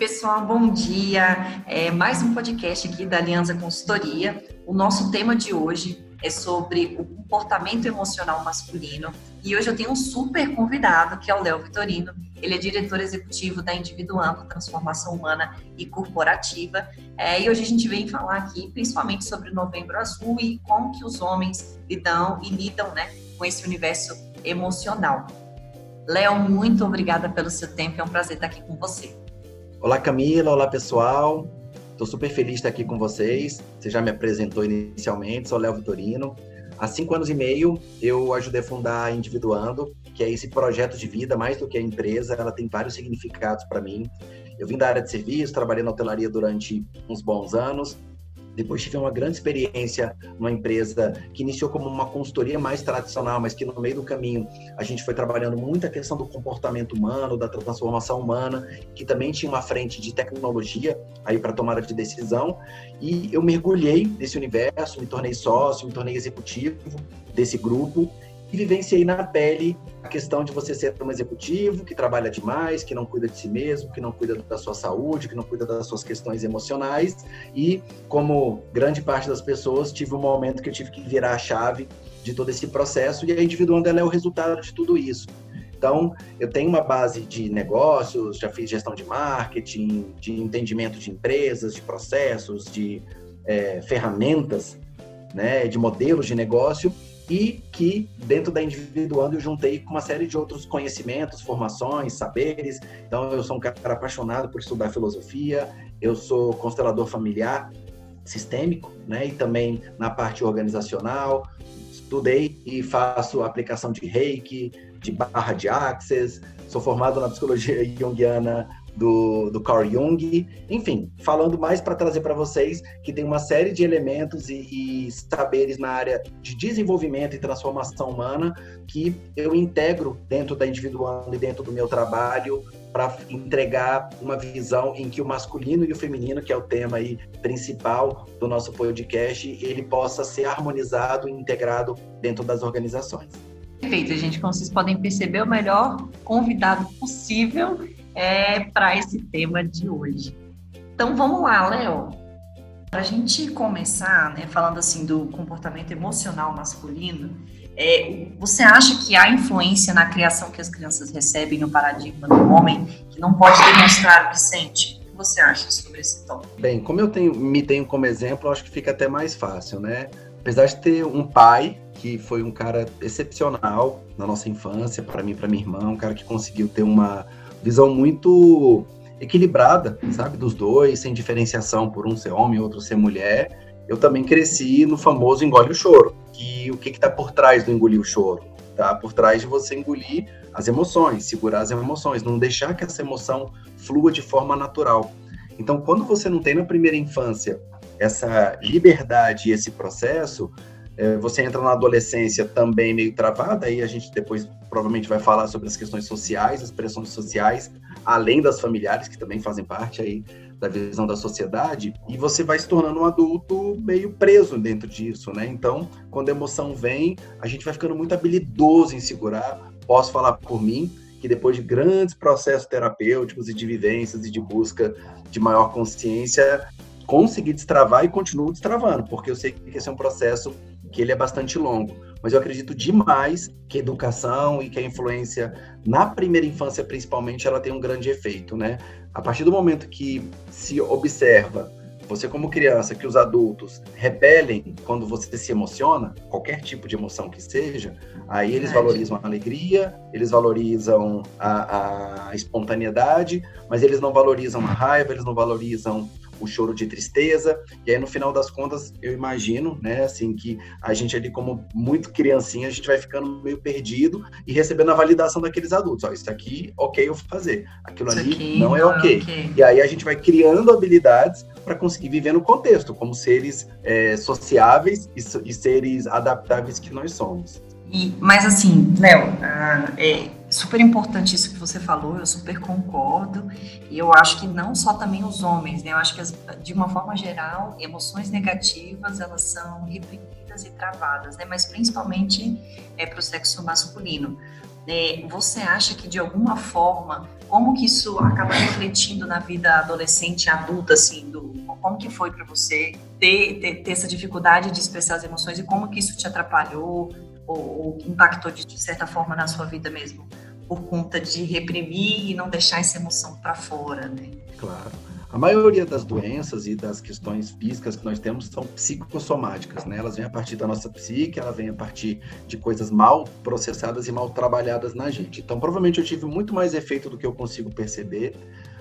pessoal, bom dia. É mais um podcast aqui da Aliança Consultoria. O nosso tema de hoje é sobre o comportamento emocional masculino. E hoje eu tenho um super convidado, que é o Léo Vitorino. Ele é diretor executivo da Individuando Transformação Humana e Corporativa. É, e hoje a gente vem falar aqui principalmente sobre o Novembro Azul e como que os homens lidam e lidam né, com esse universo emocional. Léo, muito obrigada pelo seu tempo, é um prazer estar aqui com você. Olá, Camila. Olá, pessoal. Estou super feliz de estar aqui com vocês. Você já me apresentou inicialmente, sou Léo Vitorino. Há cinco anos e meio, eu ajudei a fundar Individuando, que é esse projeto de vida, mais do que a empresa, ela tem vários significados para mim. Eu vim da área de serviço, trabalhei na hotelaria durante uns bons anos, depois tive uma grande experiência numa empresa que iniciou como uma consultoria mais tradicional, mas que no meio do caminho a gente foi trabalhando muito a questão do comportamento humano, da transformação humana, que também tinha uma frente de tecnologia aí para tomada de decisão. E eu mergulhei nesse universo, me tornei sócio, me tornei executivo desse grupo e vivenciei na pele a questão de você ser um executivo que trabalha demais, que não cuida de si mesmo, que não cuida da sua saúde, que não cuida das suas questões emocionais. E, como grande parte das pessoas, tive um momento que eu tive que virar a chave de todo esse processo e a individual dela é o resultado de tudo isso. Então, eu tenho uma base de negócios, já fiz gestão de marketing, de entendimento de empresas, de processos, de é, ferramentas, né, de modelos de negócio e que dentro da Individuando eu juntei com uma série de outros conhecimentos, formações, saberes. Então eu sou um cara apaixonado por estudar filosofia, eu sou constelador familiar sistêmico, né, e também na parte organizacional. Estudei e faço aplicação de Reiki, de barra de Access, sou formado na psicologia junguiana do, do Carl Jung, enfim, falando mais para trazer para vocês que tem uma série de elementos e, e, saberes na área de desenvolvimento e transformação humana que eu integro dentro da individual e dentro do meu trabalho para entregar uma visão em que o masculino e o feminino, que é o tema aí principal do nosso podcast, ele possa ser harmonizado e integrado dentro das organizações. Perfeito, gente. Como vocês podem perceber, o melhor convidado possível é, para esse tema de hoje. Então vamos lá, Léo. Para a gente começar, né, falando assim do comportamento emocional masculino, é, você acha que há influência na criação que as crianças recebem no paradigma do homem que não pode demonstrar o que sente? O que você acha sobre esse tom? Bem, como eu tenho, me tenho como exemplo, acho que fica até mais fácil, né? Apesar de ter um pai que foi um cara excepcional na nossa infância, para mim, para minha irmã, um cara que conseguiu ter uma visão muito equilibrada, sabe, dos dois, sem diferenciação por um ser homem e outro ser mulher. Eu também cresci no famoso engole o choro, que o que está por trás do engolir o choro? Tá por trás de você engolir as emoções, segurar as emoções, não deixar que essa emoção flua de forma natural. Então, quando você não tem na primeira infância essa liberdade e esse processo, você entra na adolescência também meio travada, aí a gente depois provavelmente vai falar sobre as questões sociais, as pressões sociais, além das familiares, que também fazem parte aí da visão da sociedade, e você vai se tornando um adulto meio preso dentro disso, né? Então, quando a emoção vem, a gente vai ficando muito habilidoso em segurar. Posso falar por mim, que depois de grandes processos terapêuticos e de vivências e de busca de maior consciência, consegui destravar e continuo destravando, porque eu sei que esse é um processo que ele é bastante longo. Mas eu acredito demais que a educação e que a influência na primeira infância, principalmente, ela tem um grande efeito, né? A partir do momento que se observa você como criança, que os adultos repelem quando você se emociona, qualquer tipo de emoção que seja, aí eles valorizam a alegria, eles valorizam a, a espontaneidade, mas eles não valorizam a raiva, eles não valorizam o choro de tristeza. E aí, no final das contas, eu imagino, né, assim, que a gente ali, como muito criancinha, a gente vai ficando meio perdido e recebendo a validação daqueles adultos. Ó, isso aqui, ok, eu vou fazer. Aquilo isso ali não é okay. ok. E aí a gente vai criando habilidades para conseguir viver no contexto, como seres é, sociáveis e, e seres adaptáveis que nós somos. E, mas assim, Léo, uh, é super importante isso que você falou, eu super concordo. E eu acho que não só também os homens, né? Eu acho que as, de uma forma geral, emoções negativas elas são reprimidas e travadas, né? Mas principalmente é para o sexo masculino. é, você acha que de alguma forma, como que isso acaba refletindo na vida adolescente e adulta, assim, do, como que foi para você ter, ter, ter, essa dificuldade de expressar as emoções e como que isso te atrapalhou ou, ou impactou de, de certa forma na sua vida mesmo? Por conta de reprimir e não deixar essa emoção para fora, né? Claro. A maioria das doenças e das questões físicas que nós temos são psicossomáticas, né? Elas vêm a partir da nossa psique, ela vem a partir de coisas mal processadas e mal trabalhadas na gente. Então, provavelmente eu tive muito mais efeito do que eu consigo perceber,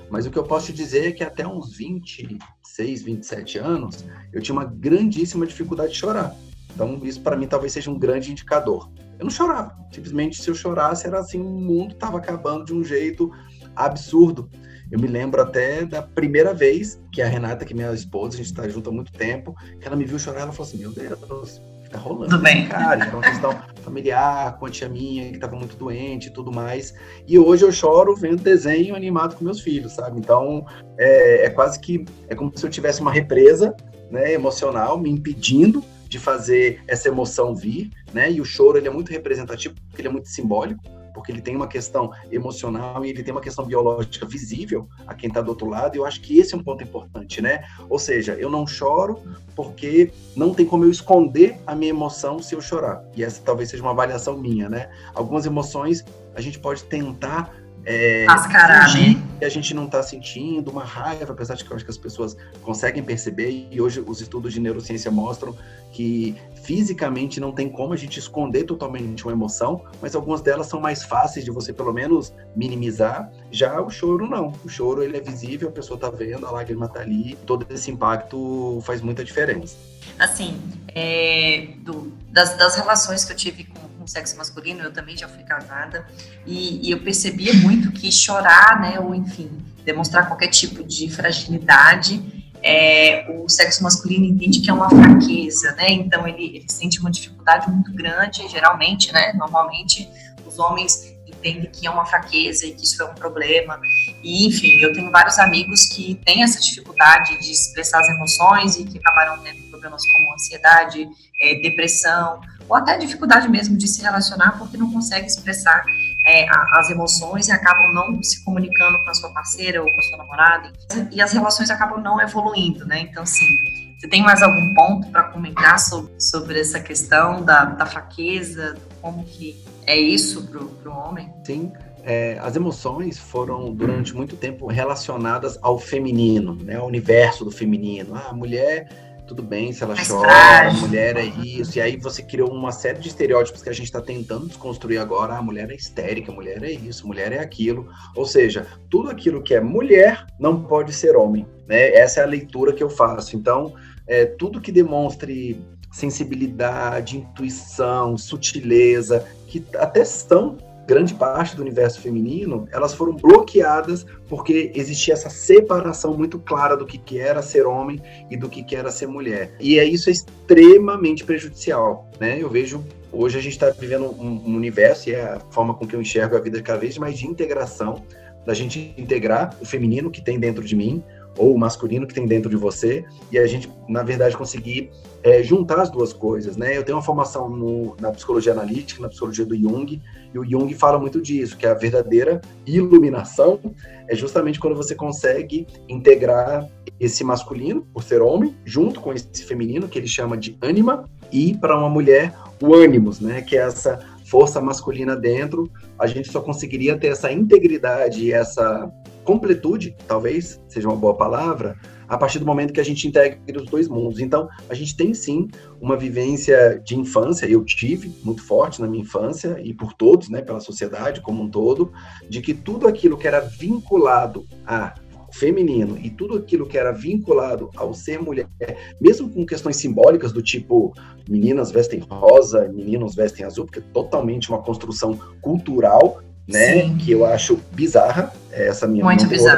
mas o que eu posso te dizer é que até uns 26, 27 anos, eu tinha uma grandíssima dificuldade de chorar. Então, isso para mim talvez seja um grande indicador. Eu não chorava. Simplesmente, se eu chorasse, era assim, o mundo estava acabando de um jeito absurdo. Eu me lembro até da primeira vez que a Renata, que é minha esposa, a gente está junto há muito tempo, que ela me viu chorar, ela falou assim: Meu Deus, tá rolando. Tudo bem. Cara, era uma questão familiar, com a tia minha, que estava muito doente e tudo mais. E hoje eu choro vendo desenho animado com meus filhos, sabe? Então, é, é quase que. É como se eu tivesse uma represa né, emocional me impedindo de fazer essa emoção vir, né? E o choro ele é muito representativo, porque ele é muito simbólico porque ele tem uma questão emocional e ele tem uma questão biológica visível a quem está do outro lado, e eu acho que esse é um ponto importante, né? Ou seja, eu não choro porque não tem como eu esconder a minha emoção se eu chorar. E essa talvez seja uma avaliação minha, né? Algumas emoções a gente pode tentar é, Mascarar, né? que a gente não está sentindo, uma raiva, apesar de que eu acho que as pessoas conseguem perceber, e hoje os estudos de neurociência mostram que fisicamente não tem como a gente esconder totalmente uma emoção, mas algumas delas são mais fáceis de você pelo menos minimizar. Já o choro não. O choro ele é visível, a pessoa está vendo, a lágrima está ali, todo esse impacto faz muita diferença. Assim, é, do, das, das relações que eu tive com sexo masculino, eu também já fui casada, e, e eu percebia muito que chorar, né, ou enfim, demonstrar qualquer tipo de fragilidade, é, o sexo masculino entende que é uma fraqueza, né? Então ele, ele, sente uma dificuldade muito grande, geralmente, né? Normalmente os homens entendem que é uma fraqueza e que isso é um problema. E enfim, eu tenho vários amigos que têm essa dificuldade de expressar as emoções e que acabaram tendo problemas como ansiedade, é, depressão, ou até dificuldade mesmo de se relacionar porque não consegue expressar é, as emoções e acabam não se comunicando com a sua parceira ou com a sua namorada e as relações acabam não evoluindo, né? Então, sim, você tem mais algum ponto para comentar sobre, sobre essa questão da, da fraqueza, como que é isso para o homem? Sim, é, as emoções foram durante muito tempo relacionadas ao feminino, né, ao universo do feminino. Ah, a mulher tudo bem se ela Mais chora, frágil. a mulher é isso, e aí você criou uma série de estereótipos que a gente está tentando desconstruir agora. a mulher é histérica, a mulher é isso, a mulher é aquilo. Ou seja, tudo aquilo que é mulher não pode ser homem. Né? Essa é a leitura que eu faço. Então, é, tudo que demonstre sensibilidade, intuição, sutileza, que até são grande parte do universo feminino, elas foram bloqueadas porque existia essa separação muito clara do que, era ser homem e do que, que era ser mulher. E é isso é extremamente prejudicial, né? Eu vejo hoje a gente está vivendo um, um, universo e é a forma com que eu enxergo a vida cada vez mais de integração, da gente integrar o feminino que tem dentro de mim ou o masculino que tem dentro de você e a gente, na verdade, conseguir é, juntar as duas coisas, né? Eu tenho uma formação no, na psicologia analítica, na psicologia do Jung, e o Jung fala muito disso, que a verdadeira iluminação é justamente quando você consegue integrar esse masculino, por ser homem, junto com esse feminino, que ele chama de ânima, e para uma mulher, o ânimos, né? Que é essa força masculina dentro, a gente só conseguiria ter essa integridade essa completude, talvez seja uma boa palavra, a partir do momento que a gente integra os dois mundos. Então, a gente tem sim uma vivência de infância, eu tive muito forte na minha infância e por todos, né, pela sociedade como um todo, de que tudo aquilo que era vinculado a feminino e tudo aquilo que era vinculado ao ser mulher, mesmo com questões simbólicas do tipo meninas vestem rosa, meninos vestem azul, porque é totalmente uma construção cultural né? Sim. Que eu acho bizarra, é essa minha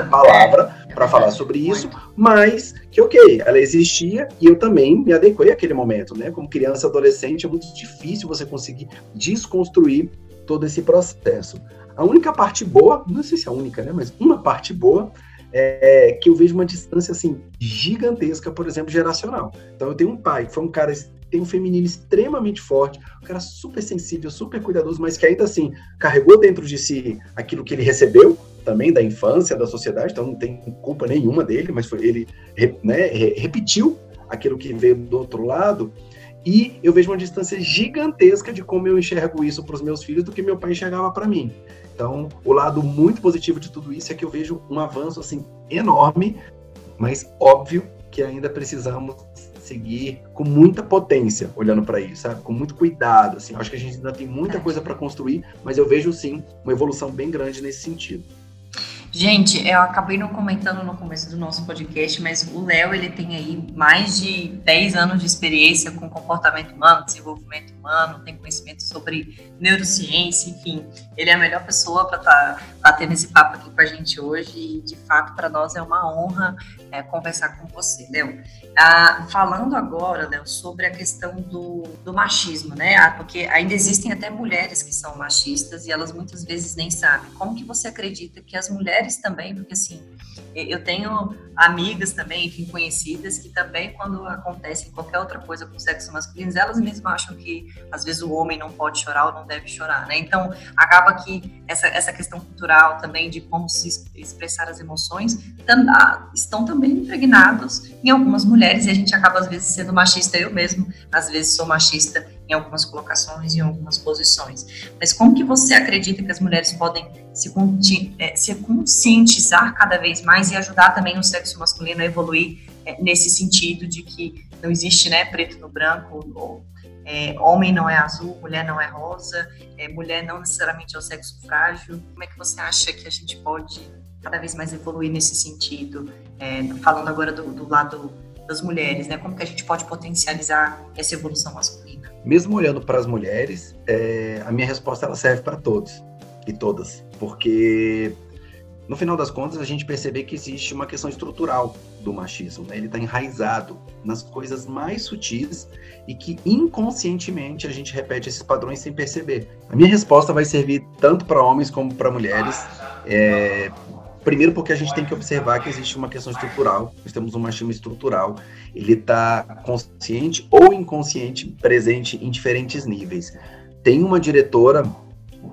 palavra é. para falar sobre isso, mas que ok, ela existia e eu também me adequei àquele momento, né? Como criança adolescente é muito difícil você conseguir desconstruir todo esse processo. A única parte boa, não sei se é a única, né? Mas uma parte boa é, é que eu vejo uma distância assim gigantesca, por exemplo, geracional. Então eu tenho um pai que foi um cara tem um feminino extremamente forte, um cara super sensível, super cuidadoso, mas que ainda assim carregou dentro de si aquilo que ele recebeu também da infância, da sociedade, então não tem culpa nenhuma dele, mas foi ele né, repetiu aquilo que veio do outro lado. E eu vejo uma distância gigantesca de como eu enxergo isso para os meus filhos do que meu pai enxergava para mim. Então, o lado muito positivo de tudo isso é que eu vejo um avanço assim enorme, mas óbvio que ainda precisamos seguir com muita potência olhando para isso, sabe? Com muito cuidado, assim. Acho que a gente ainda tem muita coisa para construir, mas eu vejo sim uma evolução bem grande nesse sentido. Gente, eu acabei não comentando no começo do nosso podcast, mas o Léo, ele tem aí mais de 10 anos de experiência com comportamento humano, desenvolvimento humano, tem conhecimento sobre neurociência, enfim. Ele é a melhor pessoa para estar tá, esse papo aqui com a gente hoje e, de fato, para nós é uma honra é, conversar com você, Léo. Ah, falando agora, Léo, sobre a questão do, do machismo, né? Ah, porque ainda existem até mulheres que são machistas e elas muitas vezes nem sabem. Como que você acredita que as mulheres também, porque assim, eu tenho amigas também, enfim, conhecidas, que também, quando acontece qualquer outra coisa com o sexo masculino, elas mesmas acham que, às vezes, o homem não pode chorar ou não deve chorar, né? Então, acaba que essa, essa questão cultural também de como se expressar as emoções estão também impregnados em algumas mulheres e a gente acaba, às vezes, sendo machista. Eu mesmo, às vezes, sou machista em algumas colocações, em algumas posições. Mas como que você acredita que as mulheres podem se, é, se conscientizar cada vez mais e ajudar também o sexo masculino a evoluir é, nesse sentido de que não existe né, preto no branco, ou, é, homem não é azul, mulher não é rosa, é, mulher não necessariamente é o sexo frágil. Como é que você acha que a gente pode cada vez mais evoluir nesse sentido? É, falando agora do, do lado das mulheres, né? Como que a gente pode potencializar essa evolução masculina? Mesmo olhando para as mulheres, é, a minha resposta ela serve para todos e todas, porque no final das contas a gente percebe que existe uma questão estrutural do machismo, né? ele está enraizado nas coisas mais sutis e que inconscientemente a gente repete esses padrões sem perceber. A minha resposta vai servir tanto para homens como para mulheres. É, Primeiro porque a gente tem que observar que existe uma questão estrutural, nós temos um machismo estrutural, ele está consciente ou inconsciente presente em diferentes níveis. Tem uma diretora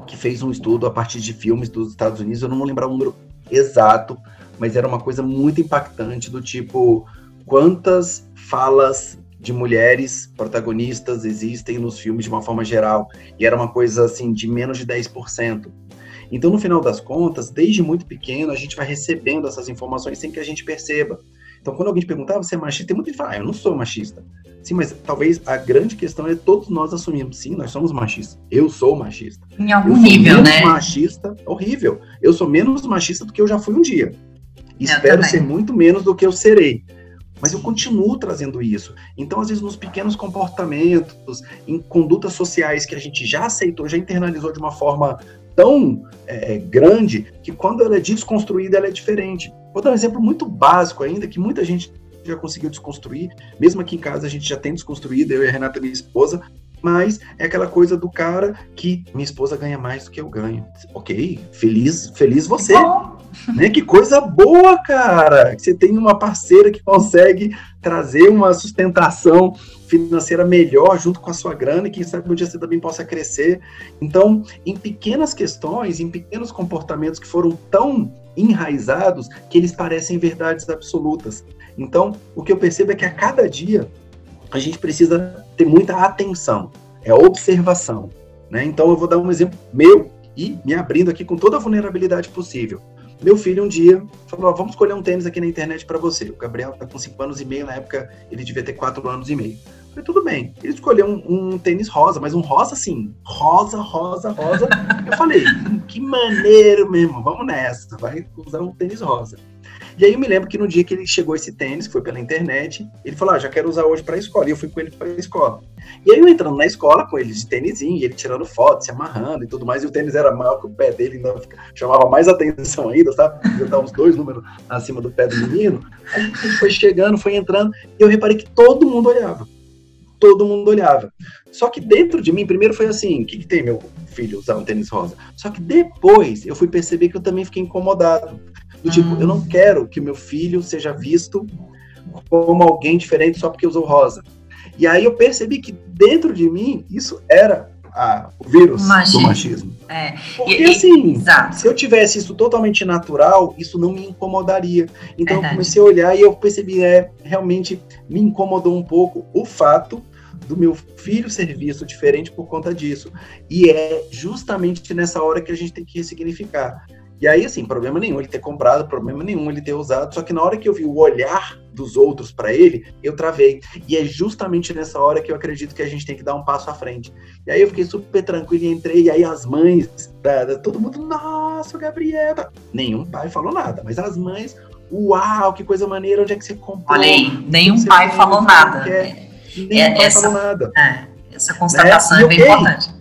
que fez um estudo a partir de filmes dos Estados Unidos, eu não vou lembrar o número exato, mas era uma coisa muito impactante do tipo quantas falas de mulheres protagonistas existem nos filmes de uma forma geral, e era uma coisa assim de menos de 10%. Então, no final das contas, desde muito pequeno, a gente vai recebendo essas informações sem que a gente perceba. Então, quando alguém te perguntar, ah, você é machista, tem muita gente que fala, ah, eu não sou machista. Sim, mas talvez a grande questão é todos nós assumimos, sim, nós somos machistas. Eu sou machista. Em algum nível, né? machista, horrível. Eu sou menos machista do que eu já fui um dia. Espero ser muito menos do que eu serei. Mas eu continuo trazendo isso. Então, às vezes, nos pequenos comportamentos, em condutas sociais que a gente já aceitou, já internalizou de uma forma tão é, é, grande que quando ela é desconstruída, ela é diferente. Vou dar um exemplo muito básico ainda, que muita gente já conseguiu desconstruir, mesmo aqui em casa a gente já tem desconstruído, eu e a Renata, minha esposa, mas é aquela coisa do cara que minha esposa ganha mais do que eu ganho. Ok, feliz, feliz você. Né? Que coisa boa, cara! Que você tem uma parceira que consegue trazer uma sustentação financeira melhor junto com a sua grana e quem sabe um dia você também possa crescer. Então, em pequenas questões, em pequenos comportamentos que foram tão enraizados que eles parecem verdades absolutas. Então, o que eu percebo é que a cada dia a gente precisa ter muita atenção, é observação. Né? Então, eu vou dar um exemplo meu e me abrindo aqui com toda a vulnerabilidade possível. Meu filho um dia falou: vamos escolher um tênis aqui na internet para você. O Gabriel está com 5 anos e meio, na época ele devia ter 4 anos e meio. falei, tudo bem. Ele escolheu um, um, tênis rosa, mas um rosa assim, rosa, rosa, rosa. Eu falei, que maneiro mesmo, vamos nessa, vai usar um tênis rosa. E aí eu me lembro que no dia que ele chegou esse tênis, que foi pela internet, ele falou: ah, já quero usar hoje para a escola. E eu fui com ele para a escola. E aí eu entrando na escola com ele de tênisinho, ele tirando foto, se amarrando e tudo mais, e o tênis era maior que o pé dele, então chamava mais atenção ainda, sabe? Eu estava uns dois números acima do pé do menino. Aí ele foi chegando, foi entrando, e eu reparei que todo mundo olhava. Todo mundo olhava. Só que dentro de mim, primeiro foi assim: o que, que tem meu filho usar um tênis rosa? Só que depois eu fui perceber que eu também fiquei incomodado. Do tipo, eu não quero que meu filho seja visto como alguém diferente só porque usou rosa. E aí eu percebi que dentro de mim isso era a, o vírus machismo. do machismo. É. Porque e, assim, exato. se eu tivesse isso totalmente natural, isso não me incomodaria. Então Verdade. eu comecei a olhar e eu percebi, é, realmente me incomodou um pouco o fato do meu filho ser visto diferente por conta disso. E é justamente nessa hora que a gente tem que ressignificar. E aí, assim, problema nenhum ele ter comprado, problema nenhum ele ter usado, só que na hora que eu vi o olhar dos outros para ele, eu travei. E é justamente nessa hora que eu acredito que a gente tem que dar um passo à frente. E aí eu fiquei super tranquilo e entrei, e aí as mães, da, da, todo mundo, nossa, Gabriela. Nenhum pai falou nada, mas as mães, uau, que coisa maneira, onde é que você comprou? Olha aí, nenhum pai falou nada. É, nenhum é, pai essa, falou nada. É, essa constatação né? é bem okay, importante.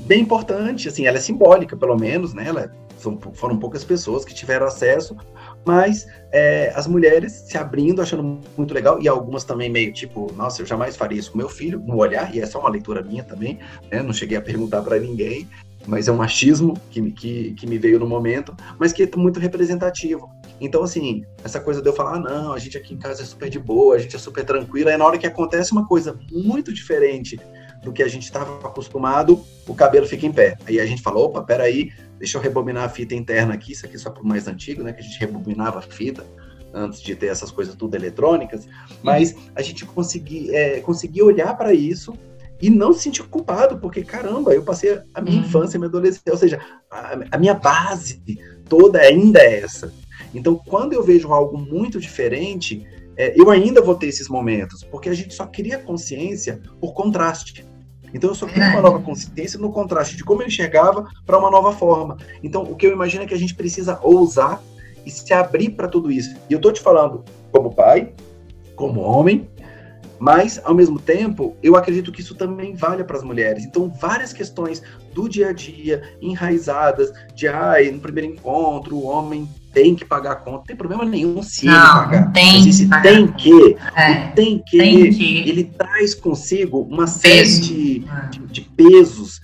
Bem importante, assim, ela é simbólica, pelo menos, né? Ela é foram poucas pessoas que tiveram acesso, mas é, as mulheres se abrindo, achando muito legal, e algumas também meio tipo, nossa, eu jamais faria isso com meu filho, no olhar, e é só uma leitura minha também, né? não cheguei a perguntar para ninguém, mas é um machismo que, que, que me veio no momento, mas que é muito representativo. Então, assim, essa coisa de eu falar, ah, não, a gente aqui em casa é super de boa, a gente é super tranquila, aí na hora que acontece uma coisa muito diferente do que a gente estava acostumado, o cabelo fica em pé. Aí a gente fala, opa, peraí, deixa eu rebobinar a fita interna aqui, isso aqui só para o mais antigo, né, que a gente rebobinava a fita antes de ter essas coisas tudo eletrônicas, mas a gente conseguir, é, conseguir olhar para isso e não se sentir culpado, porque caramba, eu passei a minha uhum. infância, minha adolescência, ou seja, a, a minha base toda ainda é essa. Então, quando eu vejo algo muito diferente, é, eu ainda vou ter esses momentos, porque a gente só cria consciência por contraste. Então eu só crio uma nova consciência no contraste de como eu enxergava para uma nova forma. Então o que eu imagino é que a gente precisa ousar e se abrir para tudo isso. E eu estou te falando como pai, como homem, mas, ao mesmo tempo, eu acredito que isso também vale para as mulheres. Então, várias questões do dia a dia, enraizadas, de, ai, no primeiro encontro, o homem tem que pagar a conta. Não tem problema nenhum se não, ele pagar. Tem mas esse tem que, é, tem que, tem que, ele traz consigo uma série de, é. de, de pesos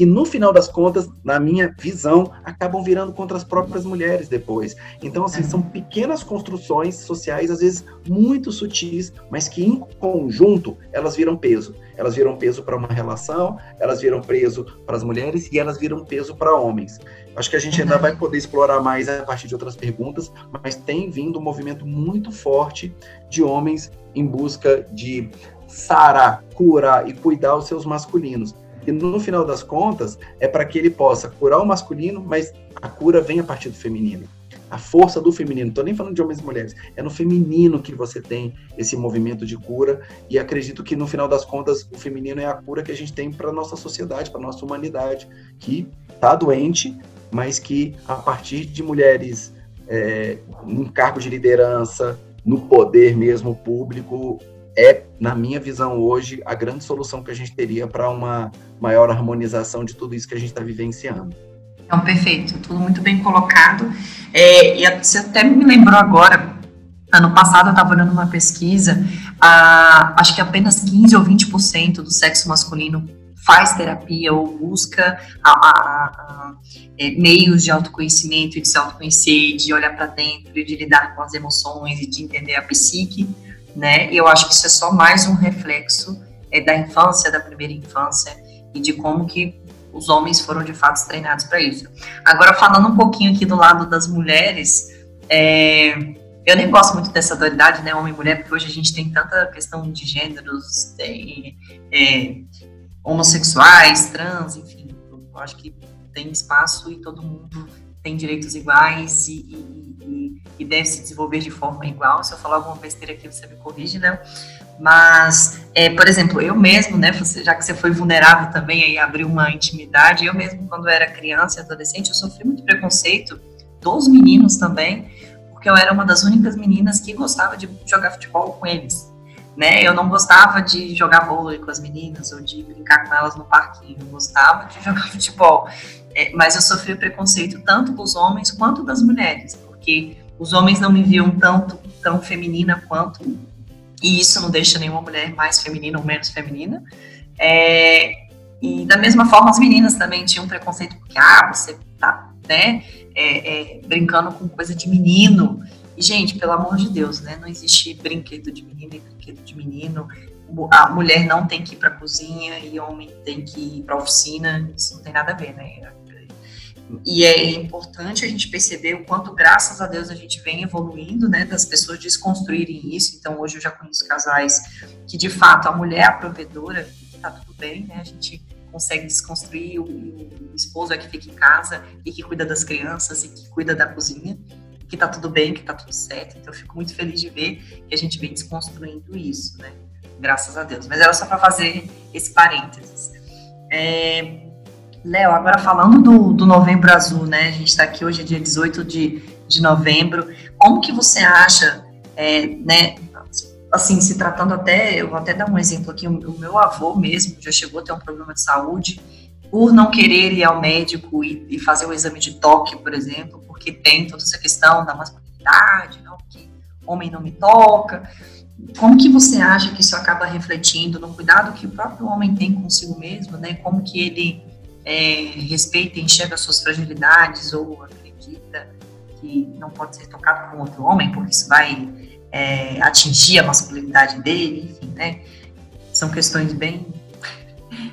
que no final das contas, na minha visão, acabam virando contra as próprias mulheres depois. Então, assim, são pequenas construções sociais, às vezes muito sutis, mas que em conjunto elas viram peso. Elas viram peso para uma relação, elas viram peso para as mulheres e elas viram peso para homens. Acho que a gente ainda vai poder explorar mais a partir de outras perguntas, mas tem vindo um movimento muito forte de homens em busca de sarar, curar e cuidar os seus masculinos. E no final das contas, é para que ele possa curar o masculino, mas a cura vem a partir do feminino. A força do feminino, não estou nem falando de homens e mulheres, é no feminino que você tem esse movimento de cura, e acredito que no final das contas, o feminino é a cura que a gente tem para nossa sociedade, para nossa humanidade, que está doente, mas que a partir de mulheres é, em cargo de liderança, no poder mesmo público, é, na minha visão hoje, a grande solução que a gente teria para uma maior harmonização de tudo isso que a gente está vivenciando. Então, perfeito, tudo muito bem colocado. É, e você até me lembrou agora, ano passado eu estava olhando uma pesquisa, acho que apenas 15 ou 20% do sexo masculino faz terapia ou busca a, a, a, é, meios de autoconhecimento e de se autoconhecer, de olhar para dentro de lidar com as emoções e de entender a psique né? E eu acho que isso é só mais um reflexo é, da infância, da primeira infância e de como que os homens foram de fato treinados para isso. Agora falando um pouquinho aqui do lado das mulheres, é, eu nem gosto muito dessa dualidade, né, homem e mulher, porque hoje a gente tem tanta questão de gêneros, tem, é, homossexuais, trans, enfim, eu acho que tem espaço e todo mundo tem direitos iguais e, e, e, e, deve se desenvolver de forma igual. Se eu falar alguma besteira aqui, você me corrige, né? Mas, é, por exemplo, eu mesmo, né, você, já que você foi vulnerável também aí abriu uma intimidade, eu mesmo, quando era criança e adolescente, eu sofri muito preconceito dos meninos também, porque eu era uma das únicas meninas que gostava de jogar futebol com eles. Né? Eu não gostava de jogar vôlei com as meninas ou de brincar com elas no parquinho, eu gostava de jogar futebol. É, mas eu sofri preconceito tanto dos homens quanto das mulheres, porque os homens não me viam tanto tão feminina quanto, e isso não deixa nenhuma mulher mais feminina ou menos feminina. É, e da mesma forma as meninas também tinham preconceito porque ah você tá né é, é, brincando com coisa de menino e gente pelo amor de Deus né não existe brinquedo de menina e brinquedo de menino a mulher não tem que ir para cozinha e o homem tem que ir para oficina, isso não tem nada a ver, né? E é importante a gente perceber o quanto, graças a Deus, a gente vem evoluindo, né, das pessoas desconstruírem isso. Então, hoje eu já conheço casais que, de fato, a mulher é a provedora, tá tudo bem, né? A gente consegue desconstruir, o, o esposo é que fica em casa e que cuida das crianças e que cuida da cozinha, que tá tudo bem, que tá tudo certo. Então, eu fico muito feliz de ver que a gente vem desconstruindo isso, né? Graças a Deus. Mas era só para fazer esse parênteses. É, Léo, agora falando do, do Novembro Azul, né? A gente está aqui hoje, dia 18 de, de novembro. Como que você acha, é, né? Assim, se tratando até, eu vou até dar um exemplo aqui, o, meu avô mesmo já chegou a ter um problema de saúde por não querer ir ao médico e, e fazer o exame de toque, por exemplo, porque tem toda essa questão da masculinidade, não, que homem não me toca. Como que você acha que isso acaba refletindo no cuidado que o próprio homem tem consigo mesmo, né? Como que ele é, respeita e enxerga suas fragilidades ou acredita que não pode ser tocado por outro homem, porque isso vai é, atingir a masculinidade dele, enfim, né? São questões bem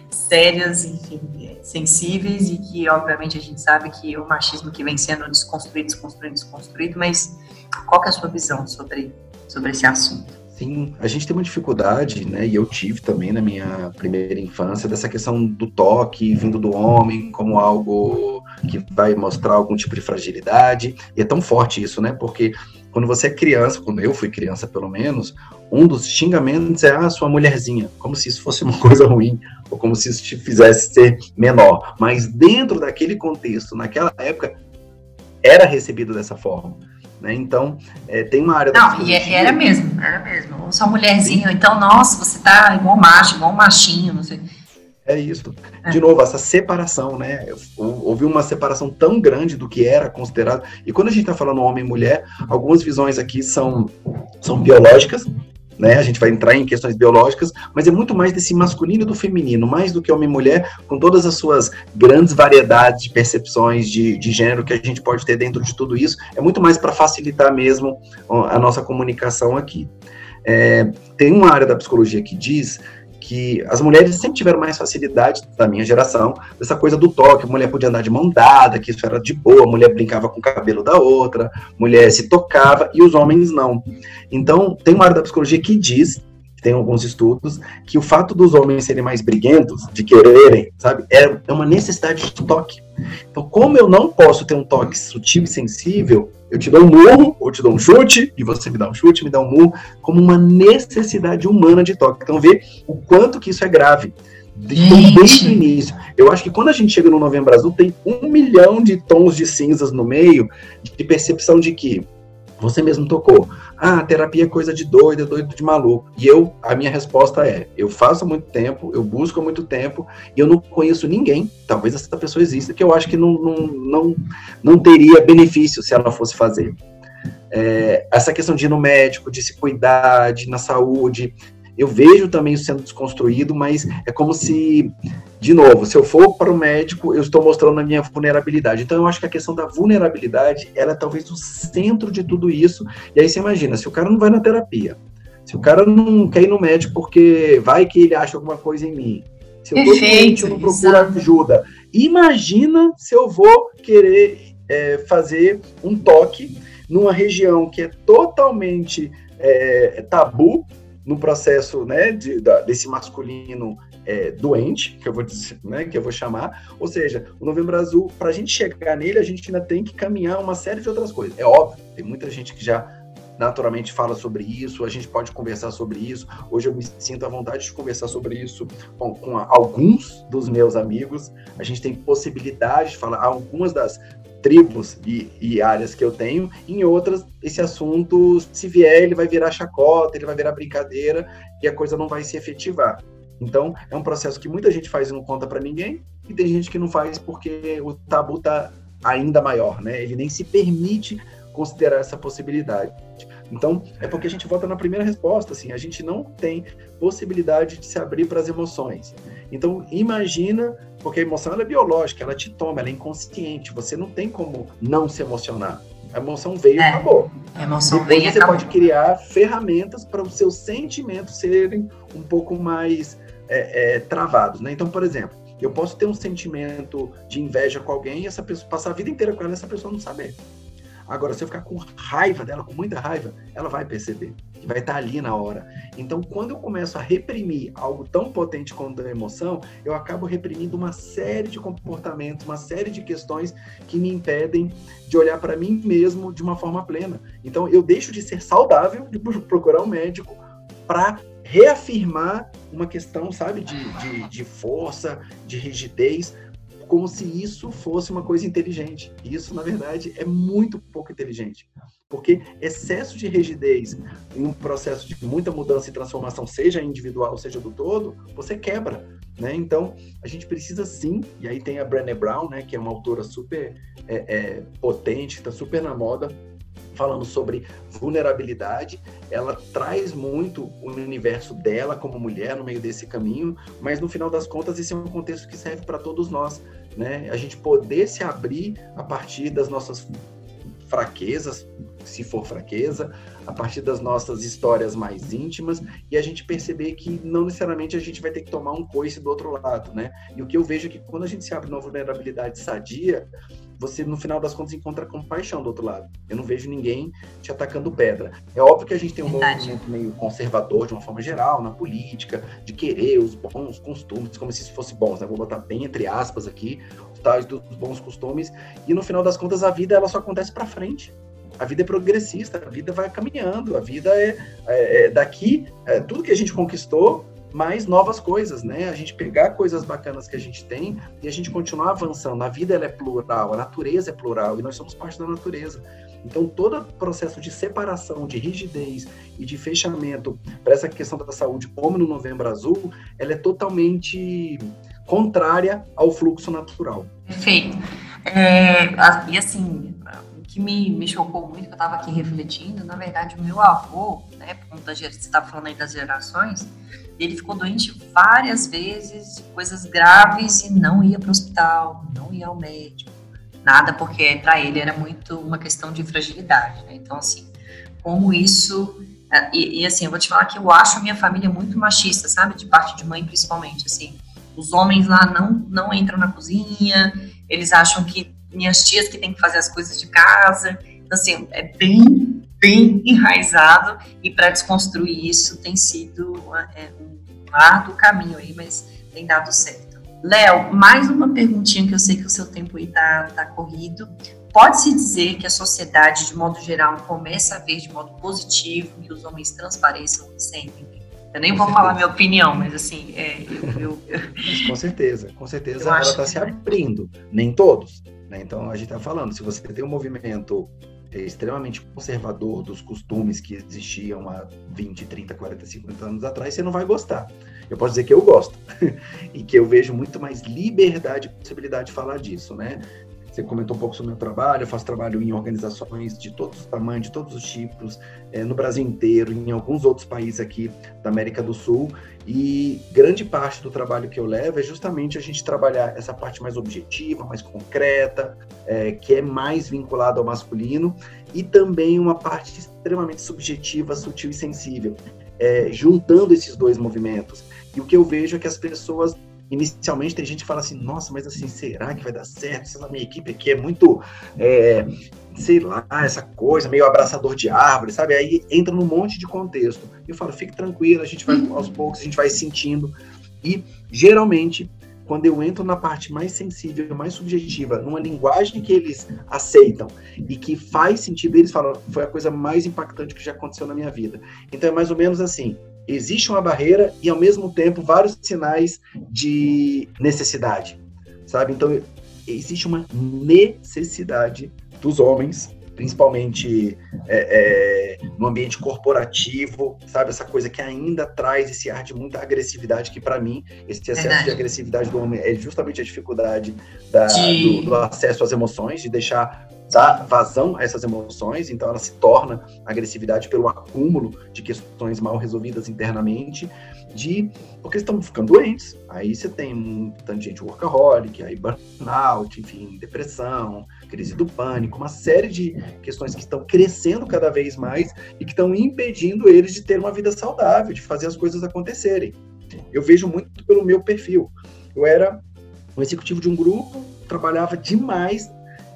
sérias, enfim, sensíveis e que, obviamente, a gente sabe que o machismo que vem sendo desconstruído, desconstruído, desconstruído, mas qual é a sua visão sobre, sobre esse assunto? Sim, a gente tem uma dificuldade, né? E eu tive também na minha primeira infância dessa questão do toque vindo do homem como algo que vai mostrar algum tipo de fragilidade. E é tão forte isso, né? Porque quando você é criança, quando eu fui criança pelo menos, um dos xingamentos é a ah, sua mulherzinha, como se isso fosse uma coisa ruim, ou como se isso te fizesse ser menor. Mas dentro daquele contexto, naquela época, era recebido dessa forma. Né? Então, é, tem uma área... Não, e é, era mesmo, era mesmo. Ou só mulherzinha, ou então, nossa, você tá igual macho, igual machinho, não sei. É isso. É. De novo, essa separação, né? Houve uma separação tão grande do que era considerado. E quando a gente está falando homem e mulher, algumas visões aqui são, são biológicas, né? A gente vai entrar em questões biológicas, mas é muito mais desse masculino do feminino, mais do que homem e mulher, com todas as suas grandes variedades de percepções de, de gênero que a gente pode ter dentro de tudo isso. É muito mais para facilitar mesmo a nossa comunicação aqui. É, tem uma área da psicologia que diz que as mulheres sempre tiveram mais facilidade da minha geração, dessa coisa do toque, a mulher podia andar de mão dada, que isso era de boa, a mulher brincava com o cabelo da outra, a mulher se tocava e os homens não. Então, tem uma área da psicologia que diz tem alguns estudos, que o fato dos homens serem mais briguentos, de quererem, sabe, é, é uma necessidade de toque. Então, como eu não posso ter um toque sutil e sensível, eu te dou um murro, ou te dou um chute, e você me dá um chute, me dá um murro, como uma necessidade humana de toque. Então, vê o quanto que isso é grave. Então, desde o início. Eu acho que quando a gente chega no Novembro Azul, tem um milhão de tons de cinzas no meio, de percepção de que você mesmo tocou. Ah, terapia é coisa de doido, é doido de maluco. E eu, a minha resposta é: eu faço há muito tempo, eu busco há muito tempo, e eu não conheço ninguém, talvez essa pessoa exista, que eu acho que não, não, não, não teria benefício se ela fosse fazer. É, essa questão de ir no médico, de se cuidar, de ir na saúde, eu vejo também isso sendo desconstruído, mas é como se, de novo, se eu for para o médico, eu estou mostrando a minha vulnerabilidade. Então, eu acho que a questão da vulnerabilidade, ela é talvez o centro de tudo isso. E aí você imagina, se o cara não vai na terapia, se o cara não quer ir no médico porque vai que ele acha alguma coisa em mim, se eu estou doente, eu não procuro exato. ajuda. Imagina se eu vou querer é, fazer um toque numa região que é totalmente é, tabu no processo né, de, da, desse masculino é, doente, que eu vou dizer, né, que eu vou chamar. Ou seja, o Novembro Azul, para a gente chegar nele, a gente ainda tem que caminhar uma série de outras coisas. É óbvio, tem muita gente que já naturalmente fala sobre isso, a gente pode conversar sobre isso. Hoje eu me sinto à vontade de conversar sobre isso com, com alguns dos meus amigos. A gente tem possibilidade de falar algumas das tribos e, e, áreas que eu tenho, em outras, esse assunto, se vier, ele vai virar chacota, ele vai virar brincadeira e a coisa não vai se efetivar. Então, é um processo que muita gente faz e não conta para ninguém, e tem gente que não faz porque o tabu tá ainda maior, né? Ele nem se permite considerar essa possibilidade. Então, é porque a gente volta na primeira resposta, assim, a gente não tem possibilidade de se abrir para as emoções. Então, imagina, porque a emoção ela é biológica, ela te toma, ela é inconsciente, você não tem como não se emocionar. A emoção veio é. e acabou. A emoção Depois veio você pode criar ferramentas para os seus sentimentos serem um pouco mais é, é, travados, né? Então, por exemplo, eu posso ter um sentimento de inveja com alguém e essa pessoa passar a vida inteira com ela e essa pessoa não saber. Agora, se eu ficar com raiva dela, com muita raiva, ela vai perceber, vai estar ali na hora. Então, quando eu começo a reprimir algo tão potente quanto a emoção, eu acabo reprimindo uma série de comportamentos, uma série de questões que me impedem de olhar para mim mesmo de uma forma plena. Então, eu deixo de ser saudável, de procurar um médico, para reafirmar uma questão, sabe, de, de, de força, de rigidez, como se isso fosse uma coisa inteligente. Isso, na verdade, é muito pouco inteligente. Porque excesso de rigidez em um processo de muita mudança e transformação, seja individual, seja do todo, você quebra. Né? Então, a gente precisa sim, e aí tem a Brené Brown, né, que é uma autora super é, é, potente, está super na moda, falando sobre vulnerabilidade, ela traz muito o universo dela como mulher no meio desse caminho, mas no final das contas esse é um contexto que serve para todos nós, né? A gente poder se abrir a partir das nossas fraquezas, se for fraqueza, a partir das nossas histórias mais íntimas e a gente perceber que não necessariamente a gente vai ter que tomar um coice do outro lado, né? E o que eu vejo é que quando a gente se abre numa vulnerabilidade sadia, você no final das contas encontra compaixão do outro lado. Eu não vejo ninguém te atacando pedra. É óbvio que a gente tem um Verdade. movimento meio conservador de uma forma geral na política, de querer os bons costumes como se isso fosse bons, né? Vou botar bem entre aspas aqui, os tais dos bons costumes, e no final das contas a vida ela só acontece para frente. A vida é progressista, a vida vai caminhando, a vida é, é, é daqui, é, tudo que a gente conquistou mais novas coisas, né? A gente pegar coisas bacanas que a gente tem e a gente continuar avançando. A vida ela é plural, a natureza é plural e nós somos parte da natureza. Então, todo processo de separação, de rigidez e de fechamento para essa questão da saúde, como no Novembro Azul, ela é totalmente contrária ao fluxo natural. Perfeito. É, e assim, que me, me chocou muito, que eu estava aqui refletindo, na verdade, o meu avô, né, por você estava falando aí das gerações, ele ficou doente várias vezes, coisas graves, e não ia para o hospital, não ia ao médico, nada, porque para ele era muito uma questão de fragilidade. Né? Então, assim, como isso. É, e, e, assim, eu vou te falar que eu acho a minha família muito machista, sabe? De parte de mãe, principalmente. Assim, os homens lá não, não entram na cozinha, eles acham que minhas tias que têm que fazer as coisas de casa. Então, assim, é bem, bem enraizado. E para desconstruir isso tem sido é, árduo caminho aí, mas tem dado certo. Léo, mais uma perguntinha que eu sei que o seu tempo aí tá, tá corrido. Pode-se dizer que a sociedade, de modo geral, começa a ver de modo positivo que os homens transpareçam e sentem? Eu nem com vou certeza. falar minha opinião, mas assim, é, eu, eu... com certeza, com certeza ela está se abrindo, nem todos. Né? Então a gente está falando, se você tem um movimento é, extremamente conservador dos costumes que existiam há 20, 30, 40, 50 anos atrás, você não vai gostar. Eu posso dizer que eu gosto e que eu vejo muito mais liberdade e possibilidade de falar disso, né? Você comentou um pouco sobre o meu trabalho, eu faço trabalho em organizações de todos os tamanhos, de todos os tipos, é, no Brasil inteiro, em alguns outros países aqui da América do Sul, e grande parte do trabalho que eu levo é justamente a gente trabalhar essa parte mais objetiva, mais concreta, é, que é mais vinculada ao masculino, e também uma parte extremamente subjetiva, sutil e sensível, é, juntando esses dois movimentos. E o que eu vejo é que as pessoas inicialmente tem gente que fala assim, nossa, mas assim, será que vai dar certo? Lá, minha equipe aqui é muito, é, sei lá, essa coisa, meio abraçador de árvore, sabe? Aí entra num monte de contexto. E eu falo, fique tranquilo, a gente vai aos poucos, a gente vai sentindo. E geralmente, quando eu entro na parte mais sensível, mais subjetiva, numa linguagem que eles aceitam e que faz sentido, eles falam, foi a coisa mais impactante que já aconteceu na minha vida. Então é mais ou menos assim, existe uma barreira e, ao mesmo tempo, vários sinais de necessidade, sabe? Então, existe uma necessidade dos homens, principalmente é, é, no ambiente corporativo, sabe? Essa coisa que ainda traz esse ar de muita agressividade, que, para mim, esse excesso Verdade. de agressividade do homem é justamente a dificuldade da, de... do, do acesso às emoções, de deixar dá vazão a essas emoções, então ela se torna agressividade pelo acúmulo de questões mal resolvidas internamente, de porque estão ficando doentes. Aí você tem um tanto de gente workaholic, aí burnout, enfim, depressão, crise do pânico, uma série de questões que estão crescendo cada vez mais e que estão impedindo eles de ter uma vida saudável, de fazer as coisas acontecerem. Eu vejo muito pelo meu perfil. Eu era um executivo de um grupo, trabalhava demais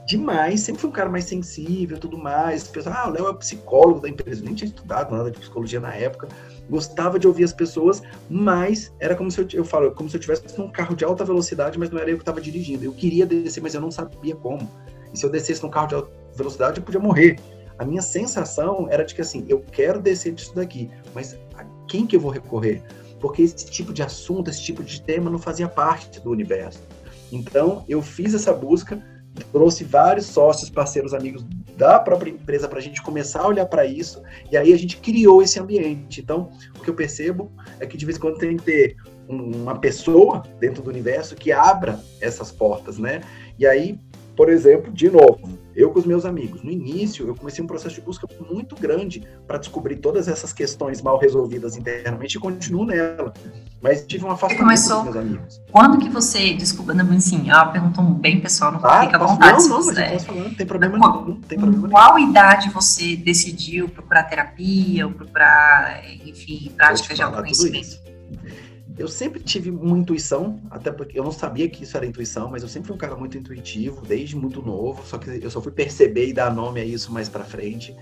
demais, sempre fui um cara mais sensível tudo mais. Pessoal, ah, o Léo é psicólogo da empresa, nem tinha estudado nada de psicologia na época, gostava de ouvir as pessoas, mas era como se eu, eu falo, como se eu tivesse num carro de alta velocidade, mas não era eu que estava dirigindo. Eu queria descer, mas eu não sabia como. E se eu descesse num carro de alta velocidade, eu podia morrer. A minha sensação era de que assim, eu quero descer disso daqui, mas a quem que eu vou recorrer? Porque esse tipo de assunto, esse tipo de tema não fazia parte do universo. Então, eu fiz essa busca trouxe vários sócios, parceiros, amigos da própria empresa para a gente começar a olhar para isso, e aí a gente criou esse ambiente. Então, o que eu percebo é que de vez em quando tem que ter uma pessoa dentro do universo que abra essas portas, né? E aí, por exemplo, de novo, eu com os meus amigos. No início, eu comecei um processo de busca muito grande para descobrir todas essas questões mal resolvidas internamente e continuo nela. Mas tive uma afastamento começou... dos meus amigos. Quando que você descobriu, assim, é uma pergunta bem pessoal, não ah, fica à vontade. Não, não, mas posso falar, não tem problema qual, nenhum. Tem problema qual nenhum. idade você decidiu procurar terapia ou procurar, enfim, práticas de autoconhecimento? Eu sempre tive uma intuição, até porque eu não sabia que isso era intuição, mas eu sempre fui um cara muito intuitivo, desde muito novo, só que eu só fui perceber e dar nome a isso mais para frente.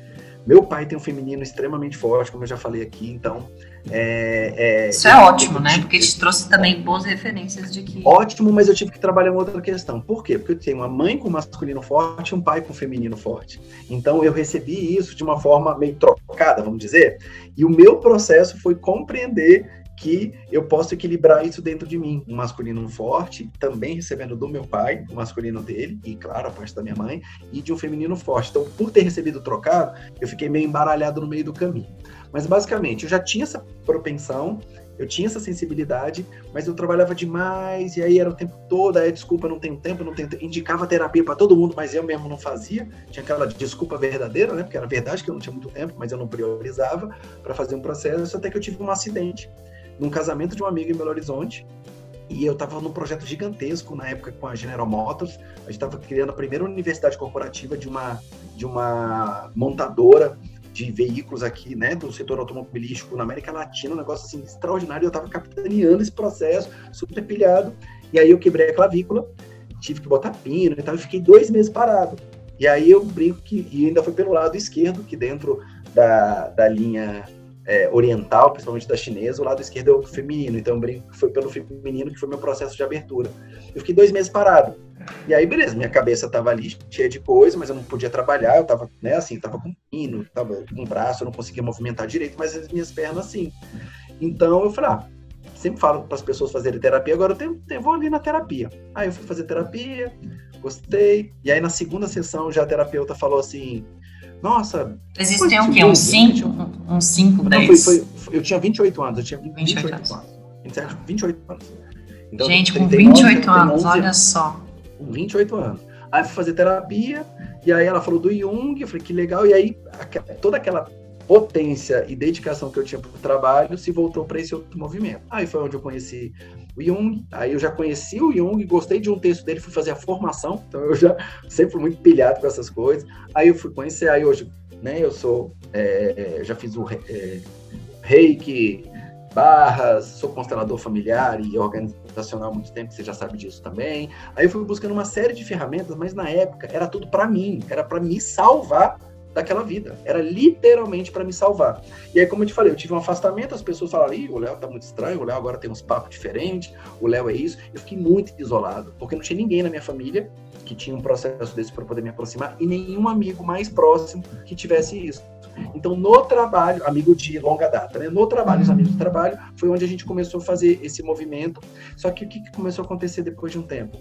Meu pai tem um feminino extremamente forte, como eu já falei aqui, então. É, é, Isso é ótimo, né? Porque te trouxe também boas referências de que. Ótimo, mas eu tive que trabalhar uma outra questão. Por quê? Porque eu tenho uma mãe com masculino forte e um pai com feminino forte. Então eu recebi isso de uma forma meio trocada, vamos dizer. E o meu processo foi compreender que eu posso equilibrar isso dentro de mim. Um masculino forte, também recebendo do meu pai, o masculino dele, e claro, a parte da minha mãe, e de um feminino forte. Então, por ter recebido trocado, eu fiquei meio embaralhado no meio do caminho. Mas basicamente, eu já tinha essa propensão, eu tinha essa sensibilidade, mas eu trabalhava demais, e aí era o tempo todo, aí desculpa, não tenho tempo, não tenho tempo. Indicava terapia para todo mundo, mas eu mesmo não fazia. Tinha aquela desculpa verdadeira, né? Porque era verdade que eu não tinha muito tempo, mas eu não priorizava para fazer um processo, até que eu tive um acidente num casamento de um amigo em Belo Horizonte. E eu estava num projeto gigantesco na época com a General Motors. A gente estava criando a primeira universidade corporativa de uma, de uma montadora de veículos aqui, né, do setor automobilístico na América Latina, um negócio assim extraordinário. Eu estava capitaneando esse processo, super pilhado. E aí eu quebrei a clavícula, tive que botar pino e tal, e fiquei dois meses parado. E aí eu brinco que, e ainda foi pelo lado esquerdo, que dentro da, da linha é, oriental, principalmente da chinesa, o lado esquerdo é o feminino. Então eu brinco que foi pelo feminino que foi meu processo de abertura. Eu fiquei dois meses parado. E aí, beleza, minha cabeça tava ali cheia de coisa, mas eu não podia trabalhar, eu tava, né, assim, tava com pino, tava com braço, eu não conseguia movimentar direito, mas as minhas pernas sim. Então eu falei, ah, sempre falo para as pessoas fazerem terapia, agora eu tenho, eu vou ali na terapia. Aí eu fui fazer terapia, gostei, e aí na segunda sessão já a terapeuta falou assim, nossa. Existem o quê? Uns 5? Uns 5, 10? Foi, foi, eu tinha 28 anos, eu tinha 28, 28 anos. anos. 28 anos. Então, Gente, com 28 anos, olha só. Com 28 anos. Aí fui fazer terapia, e aí ela falou do Jung, eu falei que legal, e aí toda aquela potência e dedicação que eu tinha para o trabalho se voltou para esse outro movimento. Aí foi onde eu conheci o Jung, aí eu já conheci o Jung, gostei de um texto dele, fui fazer a formação, então eu já sempre fui muito pilhado com essas coisas. Aí eu fui conhecer, aí hoje, né, eu sou, é, é já fiz o é, reiki, barras, sou constelador familiar e organizacional há muito tempo, você já sabe disso também. Aí eu fui buscando uma série de ferramentas, mas na época era tudo para mim, era para me salvar daquela vida. Era literalmente para me salvar. E aí, como eu te falei, eu tive um afastamento, as pessoas falaram, Ih, o Léo tá muito estranho, o Léo agora tem uns papos diferentes, o Léo é isso. Eu fiquei muito isolado, porque não tinha ninguém na minha família que tinha um processo desse para poder me aproximar e nenhum amigo mais próximo que tivesse isso. Então, no trabalho, amigo de longa data, né? No trabalho, os amigos do trabalho, foi onde a gente começou a fazer esse movimento. Só que o que começou a acontecer depois de um tempo?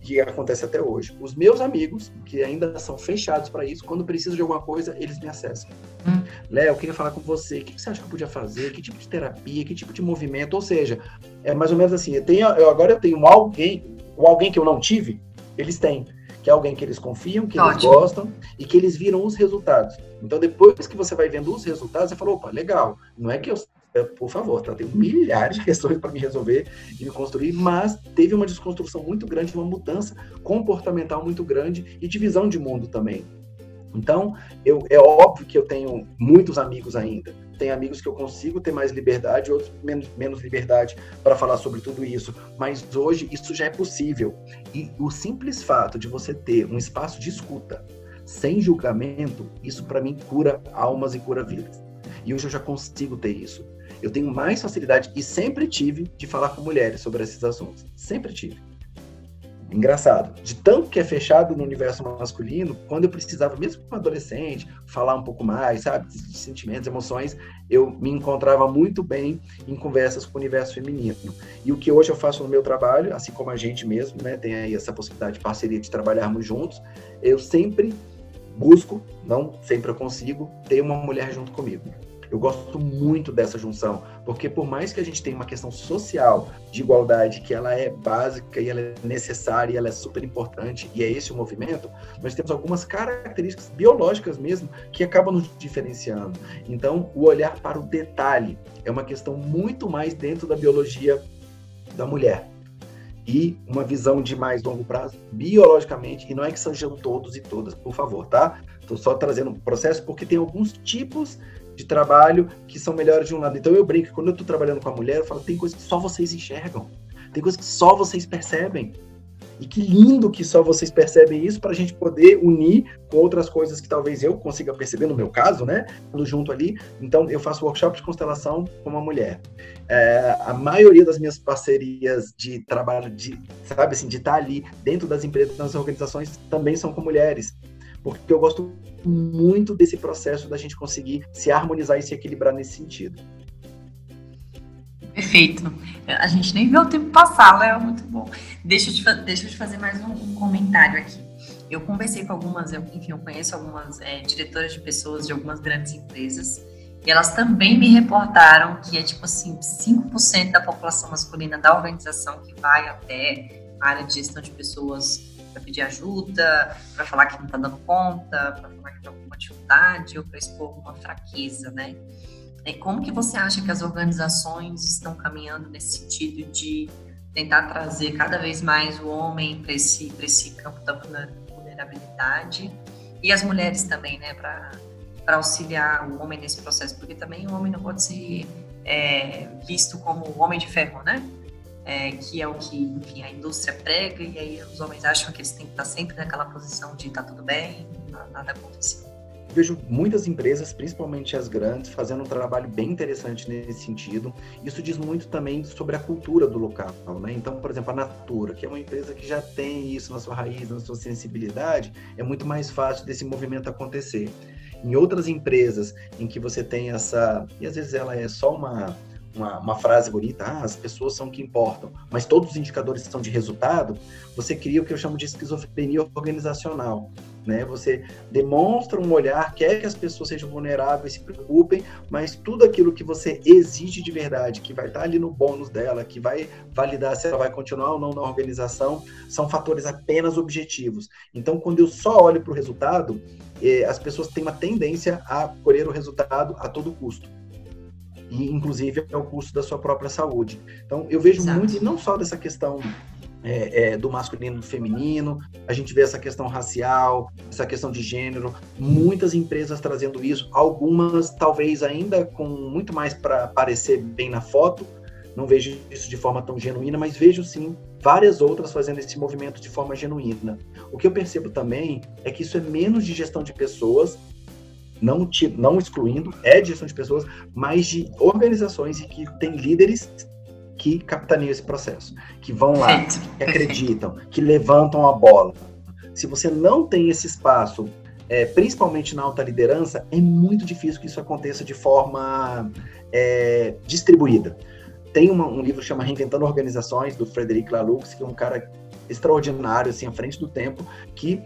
Que acontece até hoje. Os meus amigos, que ainda são fechados para isso, quando precisam de alguma coisa, eles me acessam. Hum. Léo, eu queria falar com você. O que você acha que eu podia fazer? Que tipo de terapia? Que tipo de movimento? Ou seja, é mais ou menos assim. Eu tenho, eu, agora eu tenho alguém, o alguém que eu não tive, eles têm. Que que é alguém que eles confiam, que Ótimo. eles gostam e que eles viram os resultados. Então, depois que você vai vendo os resultados, você fala, opa, legal, não é que eu por favor, tá? Tenho milhares de questões para me resolver e me construir, mas teve uma desconstrução muito grande, uma mudança comportamental muito grande e de visão de mundo também. Então, eu, é óbvio que eu tenho muitos amigos ainda. Tem amigos que eu consigo ter mais liberdade, outros menos, menos liberdade para falar sobre tudo isso. Mas hoje isso já é possível. E o simples fato de você ter um espaço de escuta sem julgamento, isso para mim cura almas e cura vidas. E hoje eu já consigo ter isso. Eu tenho mais facilidade e sempre tive de falar com mulheres sobre esses assuntos. Sempre tive. Engraçado. De tanto que é fechado no universo masculino, quando eu precisava, mesmo como adolescente, falar um pouco mais, sabe, de sentimentos, emoções, eu me encontrava muito bem em conversas com o universo feminino. E o que hoje eu faço no meu trabalho, assim como a gente mesmo, né, tem aí essa possibilidade de parceria de trabalharmos juntos, eu sempre busco, não sempre eu consigo, ter uma mulher junto comigo. Eu gosto muito dessa junção, porque por mais que a gente tenha uma questão social de igualdade, que ela é básica e ela é necessária e ela é super importante, e é esse o movimento, nós temos algumas características biológicas mesmo que acabam nos diferenciando. Então, o olhar para o detalhe é uma questão muito mais dentro da biologia da mulher e uma visão de mais longo prazo, biologicamente, e não é que sejam todos e todas, por favor, tá? Estou só trazendo um processo porque tem alguns tipos de trabalho que são melhores de um lado. Então eu brinco, quando eu estou trabalhando com a mulher, eu falo, tem coisas que só vocês enxergam, tem coisas que só vocês percebem. E que lindo que só vocês percebem isso para a gente poder unir com outras coisas que talvez eu consiga perceber, no meu caso, né? Junto ali. Então, eu faço workshop de constelação com uma mulher. É, a maioria das minhas parcerias de trabalho, de, sabe assim, de estar ali dentro das empresas, das organizações, também são com mulheres porque eu gosto muito desse processo da gente conseguir se harmonizar e se equilibrar nesse sentido. Perfeito. A gente nem vê o tempo passar, Léo, muito bom. Deixa eu te, deixa eu te fazer mais um, um comentário aqui. Eu conversei com algumas, eu, enfim, eu conheço algumas é, diretoras de pessoas de algumas grandes empresas e elas também me reportaram que é tipo assim, 5% da população masculina da organização que vai até a área de gestão de pessoas para pedir ajuda, para falar que não está dando conta, para falar que tem alguma dificuldade ou para expor alguma fraqueza, né? E como que você acha que as organizações estão caminhando nesse sentido de tentar trazer cada vez mais o homem para esse, esse campo da vulnerabilidade e as mulheres também, né, para auxiliar o homem nesse processo, porque também o homem não pode ser é, visto como o homem de ferro, né? É, que é o que enfim, a indústria prega, e aí os homens acham que eles têm que estar sempre naquela posição de tá tudo bem, nada aconteceu. Vejo muitas empresas, principalmente as grandes, fazendo um trabalho bem interessante nesse sentido. Isso diz muito também sobre a cultura do local, né? Então, por exemplo, a Natura, que é uma empresa que já tem isso na sua raiz, na sua sensibilidade, é muito mais fácil desse movimento acontecer. Em outras empresas em que você tem essa, e às vezes ela é só uma uma, uma, frase bonita, ah, as pessoas são o que importam, mas todos os indicadores são de resultado, você cria o que eu chamo de esquizofrenia organizacional. Né? Você demonstra um olhar, quer que as pessoas sejam vulneráveis, se preocupem, mas tudo aquilo que você exige de verdade, que vai estar ali no bônus dela, que vai validar se ela vai continuar ou não na organização, são fatores apenas objetivos. Então, quando eu só olho para o resultado, eh, as pessoas têm uma tendência a colher o resultado a todo custo e inclusive é o custo da sua própria saúde. Então eu vejo Exato. muito, e não só dessa questão é, é, do masculino e do feminino, a gente vê essa questão racial, essa questão de gênero, muitas empresas trazendo isso, algumas talvez ainda com muito mais para parecer bem na foto, não vejo isso de forma tão genuína, mas vejo sim várias outras fazendo esse movimento de forma genuína. O que eu percebo também é que isso é menos de gestão de pessoas não, não excluindo, é de gestão de pessoas, mas de organizações e que tem líderes que capitaneiam esse processo, que vão lá, que acreditam, que levantam a bola. Se você não tem esse espaço, é, principalmente na alta liderança, é muito difícil que isso aconteça de forma é, distribuída. Tem uma, um livro que chama Reinventando Organizações, do Frederic Laloux, que é um cara extraordinário, assim, à frente do tempo, que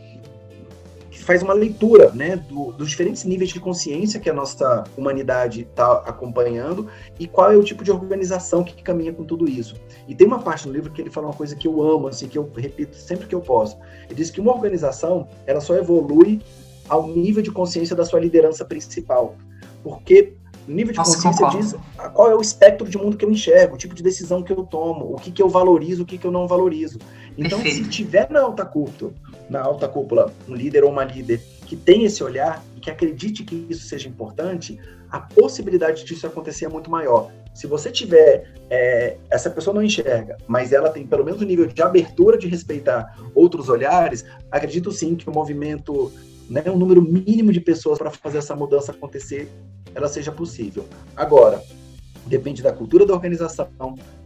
que faz uma leitura né, do, dos diferentes níveis de consciência que a nossa humanidade está acompanhando e qual é o tipo de organização que caminha com tudo isso. E tem uma parte no livro que ele fala uma coisa que eu amo, assim, que eu repito sempre que eu posso. Ele diz que uma organização ela só evolui ao nível de consciência da sua liderança principal. Porque o nível de Nossa, consciência diz qual é o espectro de mundo que eu enxergo, o tipo de decisão que eu tomo, o que, que eu valorizo, o que, que eu não valorizo. Então, Perfeito. se tiver na alta cúpula, na alta cúpula, um líder ou uma líder que tem esse olhar e que acredite que isso seja importante, a possibilidade disso acontecer é muito maior. Se você tiver, é, essa pessoa não enxerga, mas ela tem pelo menos o um nível de abertura de respeitar outros olhares, acredito sim que o movimento, né, um número mínimo de pessoas para fazer essa mudança acontecer, ela seja possível. Agora, depende da cultura da organização.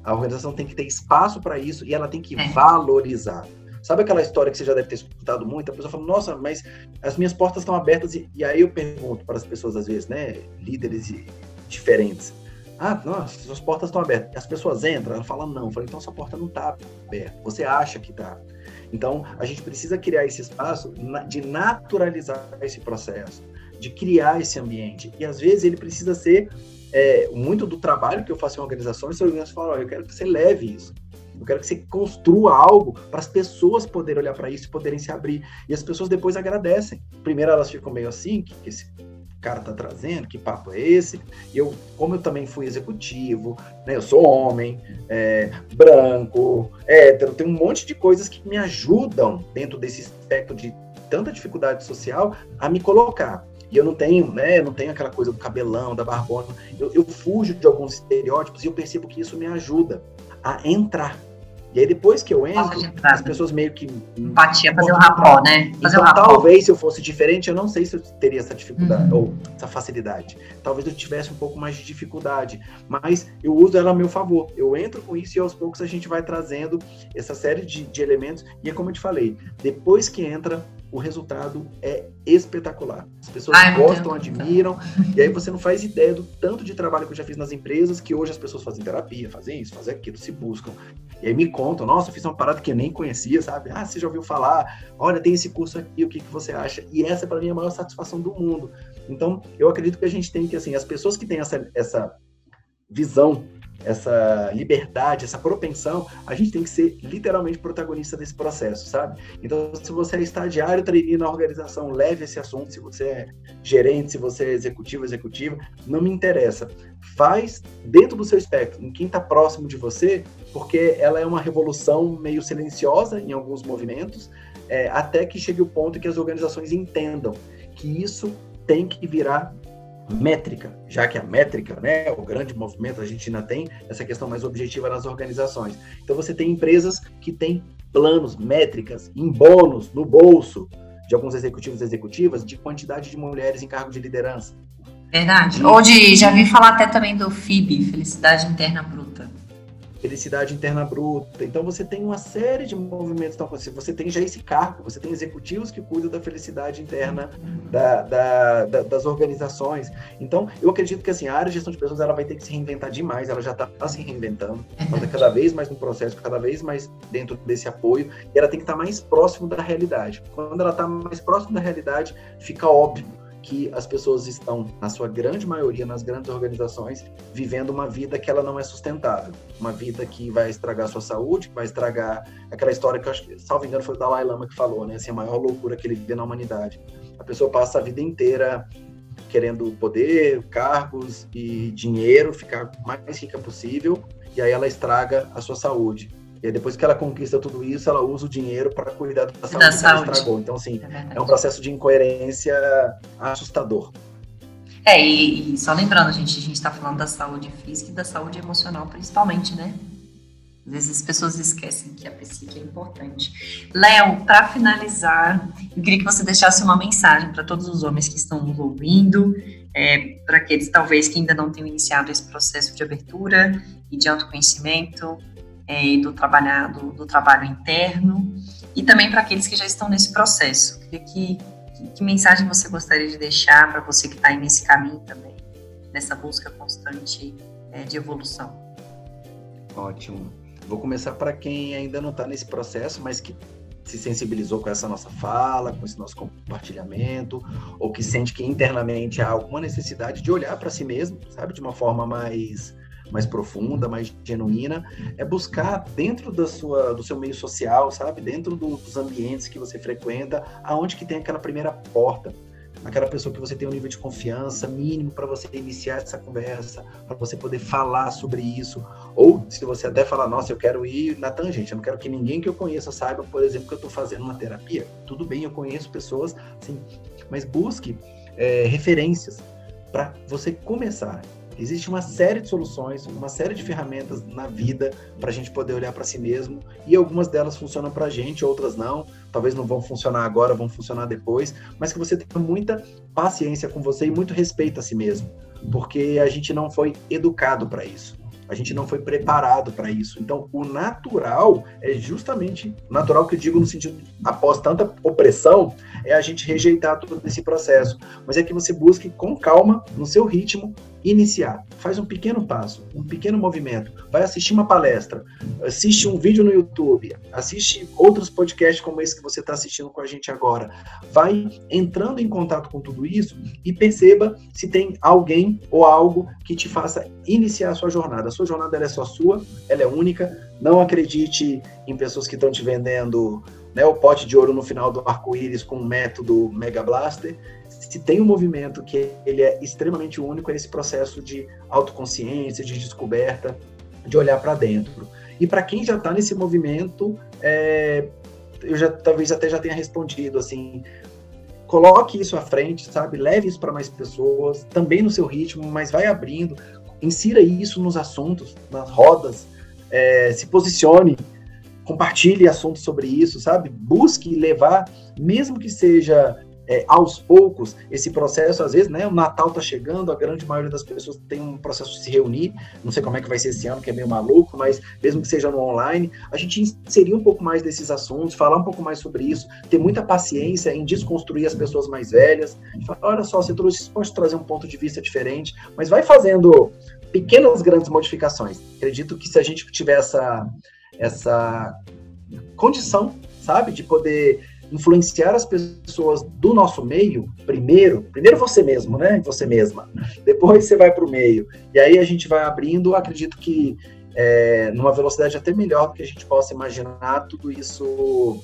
A organização tem que ter espaço para isso e ela tem que é. valorizar. Sabe aquela história que você já deve ter escutado muito? A pessoa fala, nossa, mas as minhas portas estão abertas. E, e aí eu pergunto para as pessoas, às vezes, né, líderes diferentes. Ah, nossa, suas portas estão abertas. As pessoas entram, ela fala, não. Eu falo, então sua porta não está aberta. Você acha que está. Então, a gente precisa criar esse espaço de naturalizar esse processo, de criar esse ambiente. E às vezes ele precisa ser é, muito do trabalho que eu faço em organizações, as organizações falam, eu quero que você leve isso. Eu quero que você construa algo para as pessoas poderem olhar para isso e poderem se abrir. E as pessoas depois agradecem. Primeiro elas ficam meio assim, que, que esse cara tá trazendo, que papo é esse? E eu, como eu também fui executivo, né, eu sou homem, é, branco, hétero, tem um monte de coisas que me ajudam dentro desse espectro de tanta dificuldade social a me colocar. E eu não tenho, né, eu não tenho aquela coisa do cabelão, da barbona. Eu, eu fujo de alguns estereótipos e eu percebo que isso me ajuda a entrar. E aí depois que eu entro, as pessoas meio que... Empatia, fazer o rapó, né? Fazer então, talvez se eu fosse diferente, eu não sei se eu teria essa dificuldade, uhum. ou essa facilidade. Talvez eu tivesse um pouco mais de dificuldade, mas eu uso ela a meu favor. Eu entro com isso e aos poucos a gente vai trazendo essa série de, de elementos. E é como eu te falei, depois que entra, o resultado é espetacular. As pessoas Ai, gostam, admiram, e aí você não faz ideia do tanto de trabalho que eu já fiz nas empresas, que hoje as pessoas fazem terapia, fazem isso, fazem aquilo, se buscam. E aí me contam, nossa, eu fiz uma parada que eu nem conhecia, sabe? Ah, você já ouviu falar? Olha, tem esse curso aqui, o que, que você acha? E essa, para mim, é a maior satisfação do mundo. Então, eu acredito que a gente tem que, assim, as pessoas que têm essa, essa visão essa liberdade, essa propensão, a gente tem que ser literalmente protagonista desse processo, sabe? Então, se você é estagiário, trainee na organização, leve esse assunto. Se você é gerente, se você é executivo, executiva, não me interessa. Faz dentro do seu espectro, em quem está próximo de você, porque ela é uma revolução meio silenciosa em alguns movimentos, é, até que chegue o ponto que as organizações entendam que isso tem que virar métrica, já que a métrica, né, o grande movimento, a gente ainda tem essa questão mais objetiva nas organizações. Então você tem empresas que têm planos, métricas, em bônus, no bolso de alguns executivos e executivas, de quantidade de mulheres em cargo de liderança. Verdade. Ou de, já vi falar até também do FIB, Felicidade Interna Bruta felicidade interna bruta. Então você tem uma série de movimentos. Então, você tem já esse cargo, você tem executivos que cuidam da felicidade interna da, da, da, das organizações. Então, eu acredito que assim, a área de gestão de pessoas ela vai ter que se reinventar demais, ela já está se reinventando, ela está cada vez mais no processo, cada vez mais dentro desse apoio, e ela tem que estar tá mais próximo da realidade. Quando ela está mais próximo da realidade, fica óbvio que as pessoas estão, na sua grande maioria, nas grandes organizações, vivendo uma vida que ela não é sustentável. Uma vida que vai estragar a sua saúde, que vai estragar aquela história que eu acho que, salvo engano, foi o Dalai Lama que falou, né? Assim, a maior loucura que ele vê na humanidade. A pessoa passa a vida inteira querendo poder, cargos e dinheiro, ficar mais rica possível, e aí ela estraga a sua saúde. E depois que ela conquista tudo isso, ela usa o dinheiro para cuidar da saúde da que saúde. ela estragou. Então, assim, é, é, um processo de incoerência assustador. É, e, e só lembrando, gente, a gente está falando da saúde física e da saúde emocional, principalmente, né? Às vezes as pessoas esquecem que a psique é importante. Léo, para finalizar, eu queria que você deixasse uma mensagem para todos os homens que estão nos ouvindo, é, para aqueles talvez que ainda não tenham iniciado esse processo de abertura e de autoconhecimento, é, do, trabalhado, do trabalho interno e também para aqueles que já estão nesse processo. Que, que, que mensagem você gostaria de deixar para você que está aí nesse caminho também, nessa busca constante é, de evolução? Ótimo. Vou começar para quem ainda não está nesse processo, mas que se sensibilizou com essa nossa fala, com esse nosso compartilhamento, ou que sente que internamente há alguma necessidade de olhar para si mesmo, sabe, de uma forma mais mais profunda, mais genuína, é buscar dentro da sua, do seu meio social, sabe, dentro do, dos ambientes que você frequenta, aonde que tem aquela primeira porta, aquela pessoa que você tem um nível de confiança mínimo para você iniciar essa conversa, para você poder falar sobre isso. Ou se você até falar, nossa, eu quero ir na tangente, eu não quero que ninguém que eu conheça saiba, por exemplo, que eu estou fazendo uma terapia. Tudo bem, eu conheço pessoas, sim, mas busque é, referências para você começar. Existe uma série de soluções, uma série de ferramentas na vida para a gente poder olhar para si mesmo e algumas delas funcionam para a gente, outras não. Talvez não vão funcionar agora, vão funcionar depois, mas que você tenha muita paciência com você e muito respeito a si mesmo, porque a gente não foi educado para isso. A gente não foi preparado para isso. Então, o natural é justamente natural que eu digo no sentido após tanta opressão, é a gente rejeitar todo esse processo. Mas é que você busque com calma, no seu ritmo, iniciar. Faz um pequeno passo, um pequeno movimento. Vai assistir uma palestra, assiste um vídeo no YouTube, assiste outros podcasts como esse que você está assistindo com a gente agora. Vai entrando em contato com tudo isso e perceba se tem alguém ou algo que te faça iniciar a sua jornada. A sua jornada é só sua, ela é única. Não acredite em pessoas que estão te vendendo né, o pote de ouro no final do arco-íris com o método Mega Blaster se tem um movimento que ele é extremamente único, é esse processo de autoconsciência, de descoberta, de olhar para dentro. E para quem já está nesse movimento, é, eu já talvez até já tenha respondido assim, coloque isso à frente, sabe? Leve isso para mais pessoas, também no seu ritmo, mas vai abrindo, insira isso nos assuntos, nas rodas, é, se posicione, compartilhe assuntos sobre isso, sabe? Busque levar, mesmo que seja é, aos poucos esse processo, às vezes, né? O Natal tá chegando, a grande maioria das pessoas tem um processo de se reunir. Não sei como é que vai ser esse ano, que é meio maluco, mas mesmo que seja no online, a gente inserir um pouco mais desses assuntos, falar um pouco mais sobre isso, ter muita paciência em desconstruir as pessoas mais velhas. Falar, olha só, você trouxe, pode trazer um ponto de vista diferente, mas vai fazendo pequenas, grandes modificações. Acredito que se a gente tiver essa, essa condição, sabe, de poder influenciar as pessoas do nosso meio, primeiro, primeiro você mesmo, né? Você mesma. Depois você vai para o meio. E aí a gente vai abrindo, acredito que é, numa velocidade até melhor do que a gente possa imaginar, tudo isso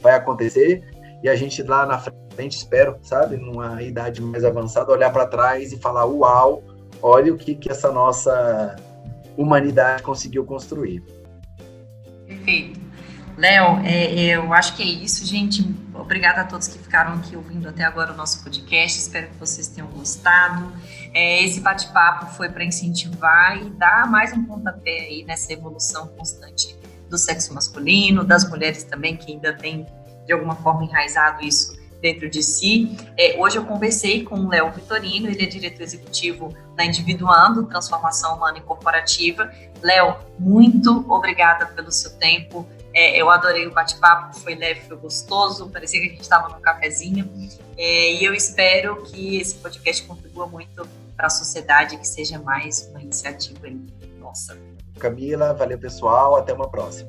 vai acontecer. E a gente lá na frente, espero, sabe, numa idade mais avançada, olhar para trás e falar: uau, olha o que, que essa nossa humanidade conseguiu construir. Perfeito. Léo, é, eu acho que é isso, gente. Obrigada a todos que ficaram aqui ouvindo até agora o nosso podcast. Espero que vocês tenham gostado. É, esse bate-papo foi para incentivar e dar mais um pontapé aí nessa evolução constante do sexo masculino, das mulheres também, que ainda têm, de alguma forma, enraizado isso dentro de si. É, hoje eu conversei com o Léo Vitorino, ele é diretor executivo da Individuando Transformação Humana e Corporativa. Léo, muito obrigada pelo seu tempo. É, eu adorei o bate-papo, foi leve, foi gostoso, parecia que a gente estava num cafezinho. É, e eu espero que esse podcast contribua muito para a sociedade, que seja mais uma iniciativa nossa. Camila, valeu pessoal, até uma próxima.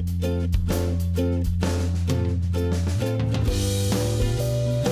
Música